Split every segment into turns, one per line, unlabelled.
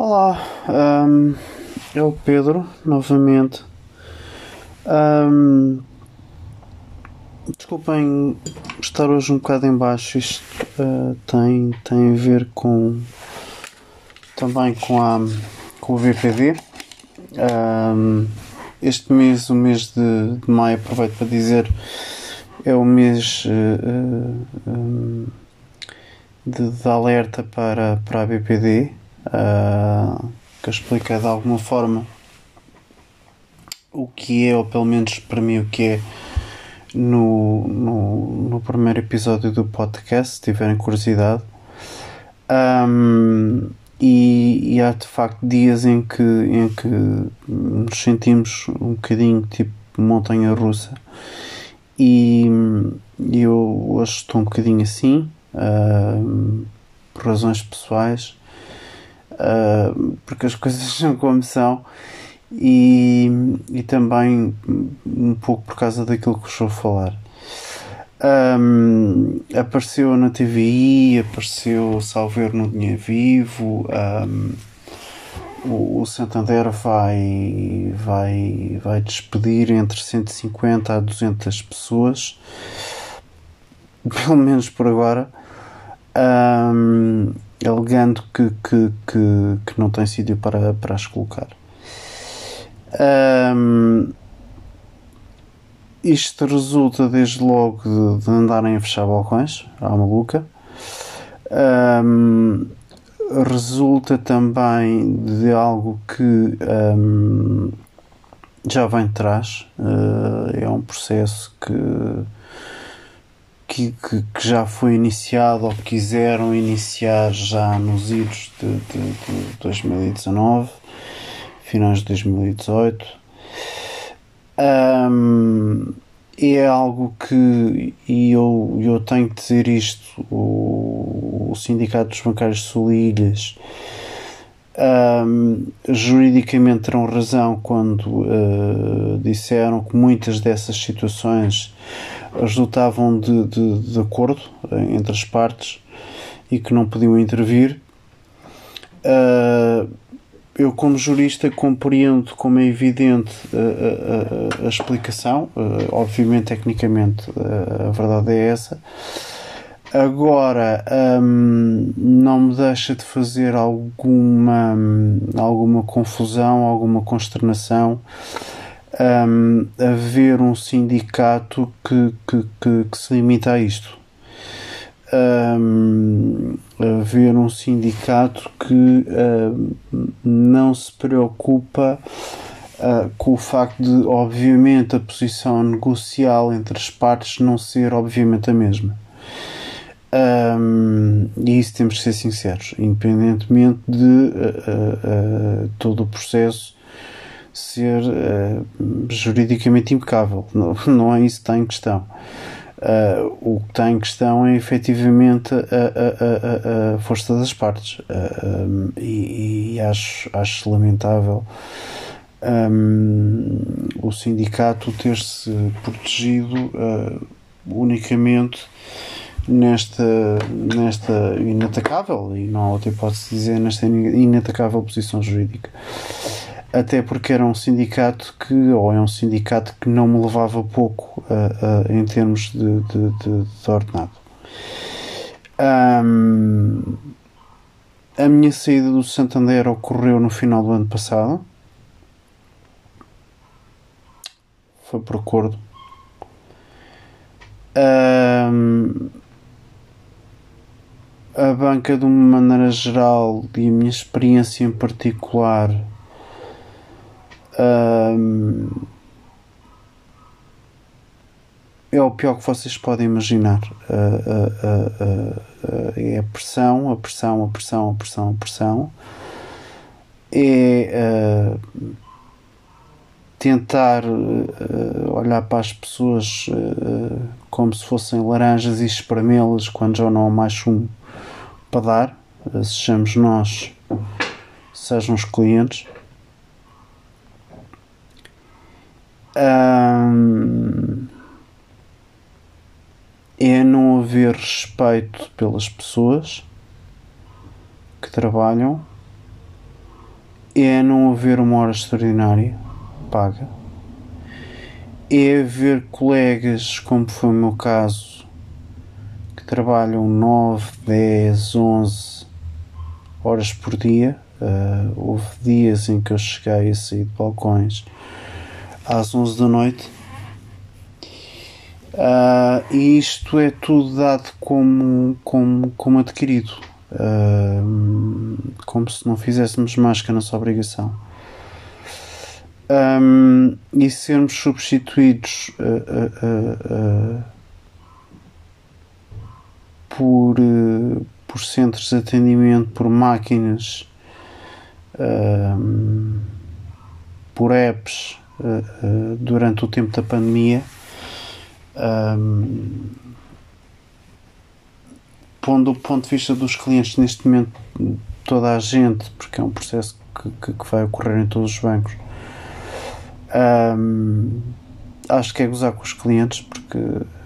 Olá, um, é o Pedro, novamente. Um, desculpem estar hoje um bocado em baixo, isto uh, tem, tem a ver com também com, a, com o VPD. Um, este mês, o mês de, de, maio, aproveito para dizer, é o mês uh, um, de, de, alerta para, para a BPD uh, que explica de alguma forma o que é, ou pelo menos para mim o que é no, no, no primeiro episódio do podcast, se tiverem curiosidade. Um, e, e, há de facto dias em que, em que nos sentimos um bocadinho tipo montanha russa e, eu hoje estou um bocadinho assim uh, por razões pessoais uh, porque as coisas são como são e, e também um pouco por causa daquilo que vou falar. Um, apareceu na TVI, apareceu Salver no Dinheiro Vivo, um, o, o, Santander vai, vai, vai despedir entre 150 a 200 pessoas, pelo menos por agora. Um, alegando que, que, que, que não tem sítio para, para as colocar. Um, isto resulta desde logo de, de, andarem a fechar balcões à maluca. Um, resulta também de algo que um, já vem de trás. Uh, é um processo que que, que, que, já foi iniciado ou quiseram iniciar já nos idos de, de, de 2019, finais de 2018. Um, é algo que, e eu, eu tenho que dizer isto, o, o Sindicato dos Bancários de Solilhas um, juridicamente terão razão quando uh, disseram que muitas dessas situações resultavam de, de, de acordo eh, entre as partes e que não podiam intervir. Uh, eu, como jurista, compreendo como é evidente a, a, a, a explicação. Uh, obviamente, tecnicamente, uh, a verdade é essa. Agora, um, não me deixa de fazer alguma, alguma confusão, alguma consternação um, haver um sindicato que, que, que, que se limita a isto. Um, haver um sindicato que uh, não se preocupa uh, com o facto de, obviamente, a posição negocial entre as partes não ser, obviamente, a mesma. Um, e isso temos que ser sinceros, independentemente de uh, todo o processo ser uh, juridicamente impecável. Não, não é isso que está em questão. Uh, o que está em questão é efetivamente a, a, a, a força das partes. Um, e, e, acho, acho lamentável um, o sindicato ter-se protegido unicamente nesta, nesta inatacável, e não há outra hipótese de dizer, nesta inatacável posição jurídica até porque era um sindicato que, ou é um sindicato que não me levava pouco uh, uh, em termos de, de, de, de ordenado. Um, a minha saída do Santander ocorreu no final do ano passado. Foi por acordo. Um, a banca, de uma maneira geral, e a minha experiência em particular, um, é o pior que vocês podem imaginar. É a pressão, a pressão, a pressão, a pressão, a pressão. É tentar olhar para as pessoas como se fossem laranjas e espremê-las quando já não há mais sumo para dar, sejamos nós, sejam os clientes. É não haver respeito pelas pessoas que trabalham é não haver uma hora extraordinária paga, é haver colegas, como foi o meu caso, que trabalham 9, 10, 11 horas por dia. Uh, houve dias em que eu cheguei a sair de balcões às 11 da noite. Uh, e isto é tudo dado como, como, como adquirido, uh, como se não fizéssemos mais que a nossa obrigação. Um, e sermos substituídos uh, por, por centros de atendimento, por máquinas, por apps durante o tempo da pandemia um, pondo o ponto de vista dos clientes, neste momento, toda a gente, porque é um processo que, que, que vai ocorrer em todos os bancos, um, acho que é gozar com os clientes, porque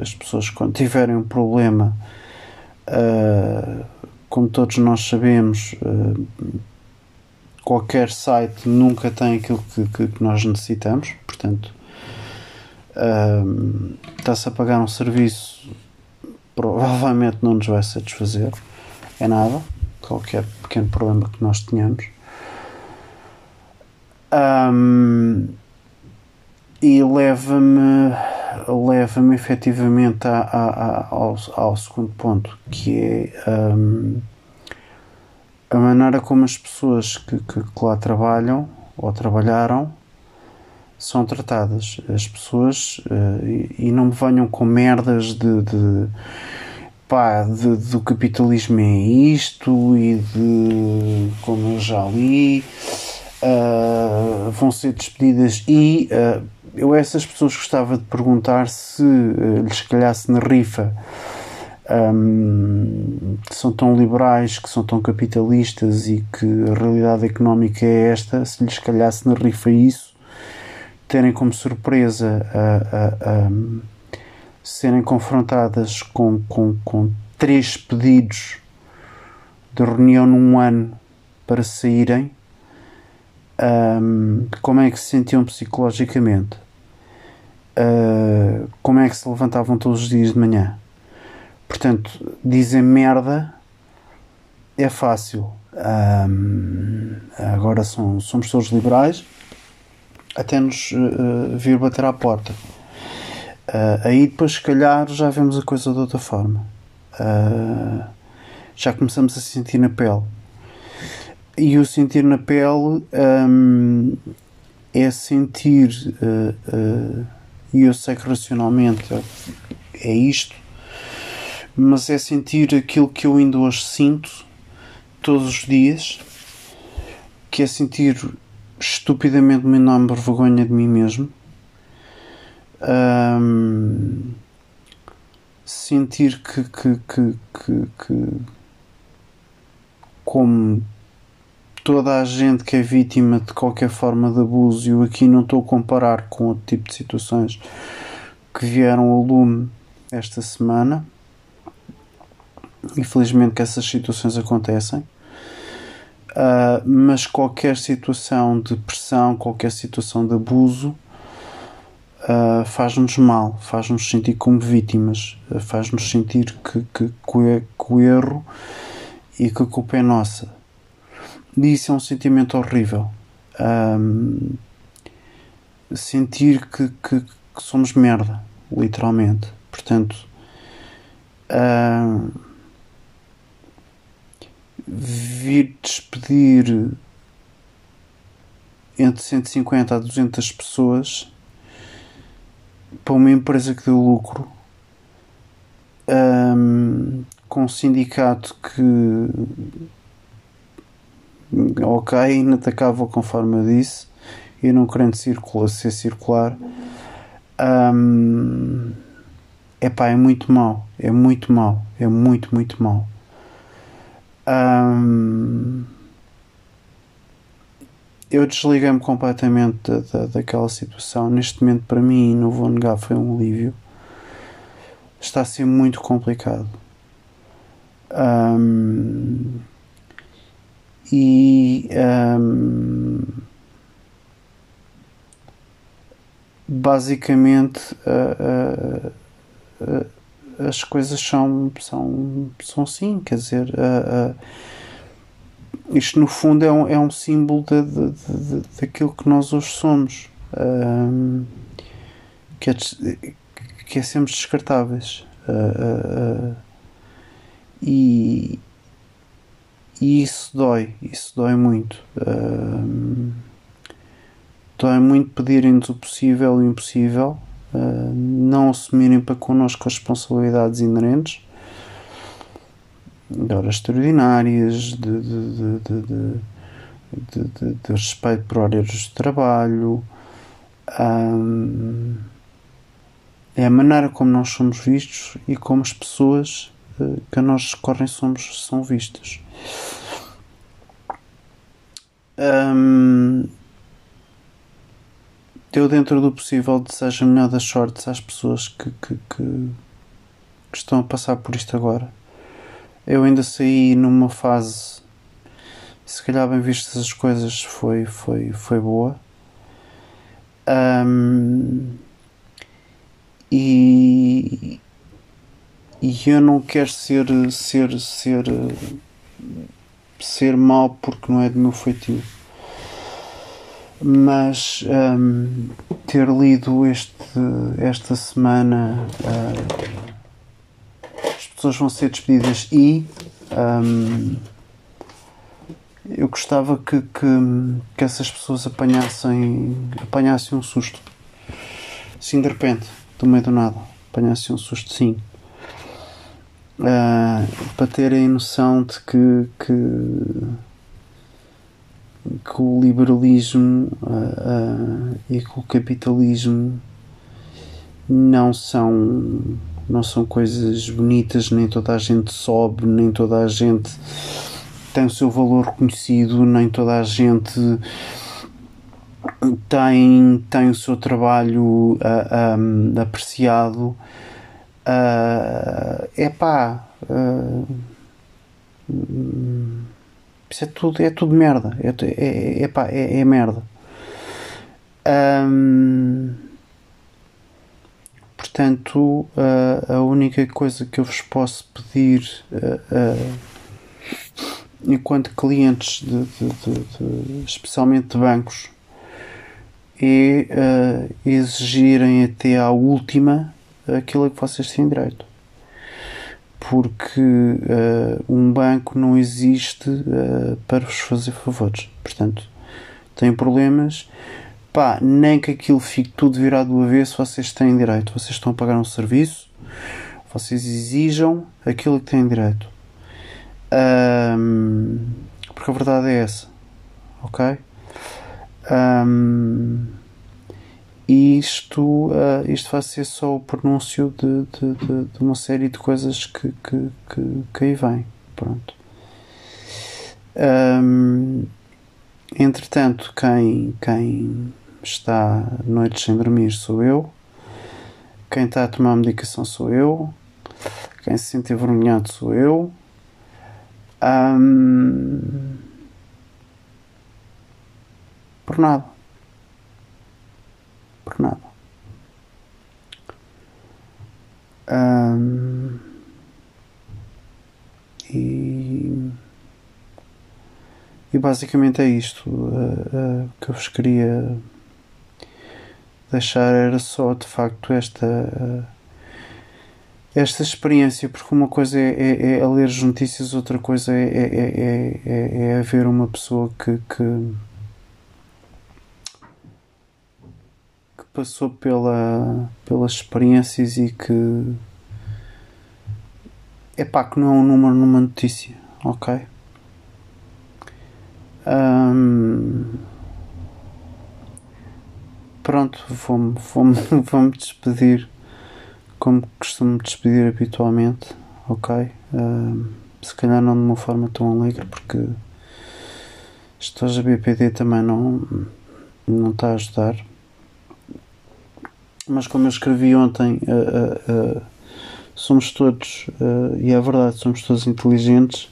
as pessoas, quando tiverem um problema, uh, como todos nós sabemos, uh, qualquer site nunca tem aquilo que, que nós necessitamos, portanto está-se a pagar um serviço provavelmente não nos vai satisfazer é nada qualquer pequeno problema que nós tenhamos. Um, e leva-me leva-me efetivamente a, a, a, ao, ao, segundo ponto que é um, a maneira como as pessoas que, que, que lá trabalham ou trabalharam são tratadas. As pessoas uh, e, e, não me venham com merdas de, de pá, de, do capitalismo é isto e de como eu já li uh, vão ser despedidas. E uh, eu a essas pessoas gostava de perguntar se lhes calhasse na rifa um, que são tão liberais, que são tão capitalistas e que a realidade económica é esta, se lhes calhasse na rifa isso terem como surpresa a, a, a serem confrontadas com, com, com três pedidos de reunião num ano para saírem, um, como é que se sentiam psicologicamente? Uh, como é que se levantavam todos os dias de manhã? Portanto, dizer merda é fácil. Um, agora são, somos todos liberais até nos uh, vir bater à porta. Uh, aí depois, se calhar, já vemos a coisa de outra forma. Uh, já começamos a sentir na pele. E o sentir na pele um, é sentir, e eu sei que racionalmente é isto, mas é sentir aquilo que eu ainda hoje sinto todos os dias, que é sentir estupidamente uma enorme vergonha de mim mesmo. Um, sentir que, que, que, que, como toda a gente que é vítima de qualquer forma de abuso, e eu aqui não estou a comparar com outro tipo de situações que vieram ao lume esta semana. Infelizmente que essas situações acontecem. Uh, mas qualquer situação de pressão, qualquer situação de abuso uh, faz-nos mal, faz-nos sentir como vítimas, uh, faz-nos sentir que, que, que, o erro e que a culpa é nossa. E isso é um sentimento horrível. Um, sentir que, que, que, somos merda, literalmente. Portanto, vir despedir entre 150 a 200 pessoas para uma empresa que deu lucro um, com um sindicato que ok, inatacável conforme eu disse e não querendo circular, ser circular um, epá, é muito mal é muito mal é muito, muito um, eu desliguei-me completamente da, da, daquela situação. Neste momento, para mim, não vou negar, foi um alívio. Está a ser muito complicado. Um, e um, basicamente. Uh, uh, uh, as coisas são, são, são assim, quer dizer, isto no fundo é um, é um símbolo de, de, de, daquilo que nós hoje somos, que, é, que é sermos descartáveis. e, e isso dói, isso dói muito. dói muito pedirem-nos o possível e o impossível uh, não assumirem para connosco as responsabilidades inerentes de horas extraordinárias, de, de, de, de, respeito por horários de trabalho. Um, é a maneira como nós somos vistos e como as pessoas uh, que a nós recorrem somos, são vistas. Um, eu, dentro do possível, desejo a melhor das sortes às pessoas que, que, que, que estão a passar por isto agora. Eu ainda saí numa fase, se calhar, bem vistas as coisas, foi, foi, foi boa. Um, e, e eu não quero ser ser ser ser mau porque não é do meu feitio mas um, ter lido este, esta semana uh, as pessoas vão ser despedidas e um, eu gostava que, que, que, essas pessoas apanhassem, apanhassem um susto. Assim de repente, do meio do nada apanhassem um susto sim. Uh, para terem noção de que, que que o liberalismo uh, uh, e que o capitalismo não são não são coisas bonitas, nem toda a gente sobe, nem toda a gente tem o seu valor reconhecido, nem toda a gente tem, tem o seu trabalho uh, um, apreciado. É pá. Isso é tudo, é tudo merda. É, é, é, pá, é, é merda. portanto, a, a única coisa que eu vos posso pedir, enquanto clientes, de, de, de, especialmente de bancos, é exigirem até à última aquilo a que vocês têm direito porque uh, um banco não existe uh, para vos fazer favores. Portanto, tem problemas, pá, nem que aquilo fique tudo virado do avesso, vocês têm direito. Vocês estão a pagar um serviço, vocês exijam aquilo que têm direito. Um, porque a verdade é essa, ok? Um, e isto, uh, isto vai ser só o pronúncio de, de, de, de uma série de coisas que, que, que, que aí vem. Pronto. Um, entretanto, quem, quem está noites sem dormir sou eu. Quem está a tomar medicação sou eu. Quem se sente envergonhado sou eu. Um, por nada por nada. Um, e, e basicamente é isto uh, uh, que eu vos queria deixar era só de facto esta uh, esta experiência porque uma coisa é, é, é ler as notícias outra coisa é, é, é, é, haver uma pessoa que, que passou pela, pelas experiências e que é pá, que não é um número numa notícia, ok? Um, pronto, vou-me vou vou despedir como costumo despedir habitualmente, ok? Um, se calhar não de uma forma tão alegre porque estou a BPD também não, não está a ajudar mas como eu escrevi ontem, uh, uh, somos todos, e é verdade, somos todos inteligentes,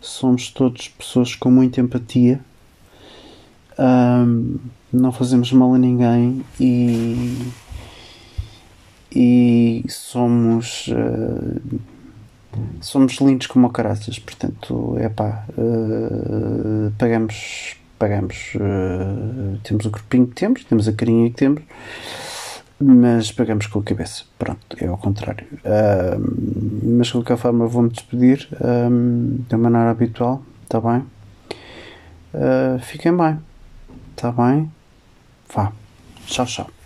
somos todos pessoas com muita empatia. Um, não fazemos mal a ninguém e, e somos somos lindos como caraças, portanto é pá, uh, pagamos pagamos uh, temos o corpinho que temos, temos a carinha que temos mas pagamos com a cabeça. Pronto, é ao contrário. Uh, mas de qualquer forma vou-me despedir da maneira habitual, está bem? Uh, fiquem bem, está bem? Vá, tchau, tchau.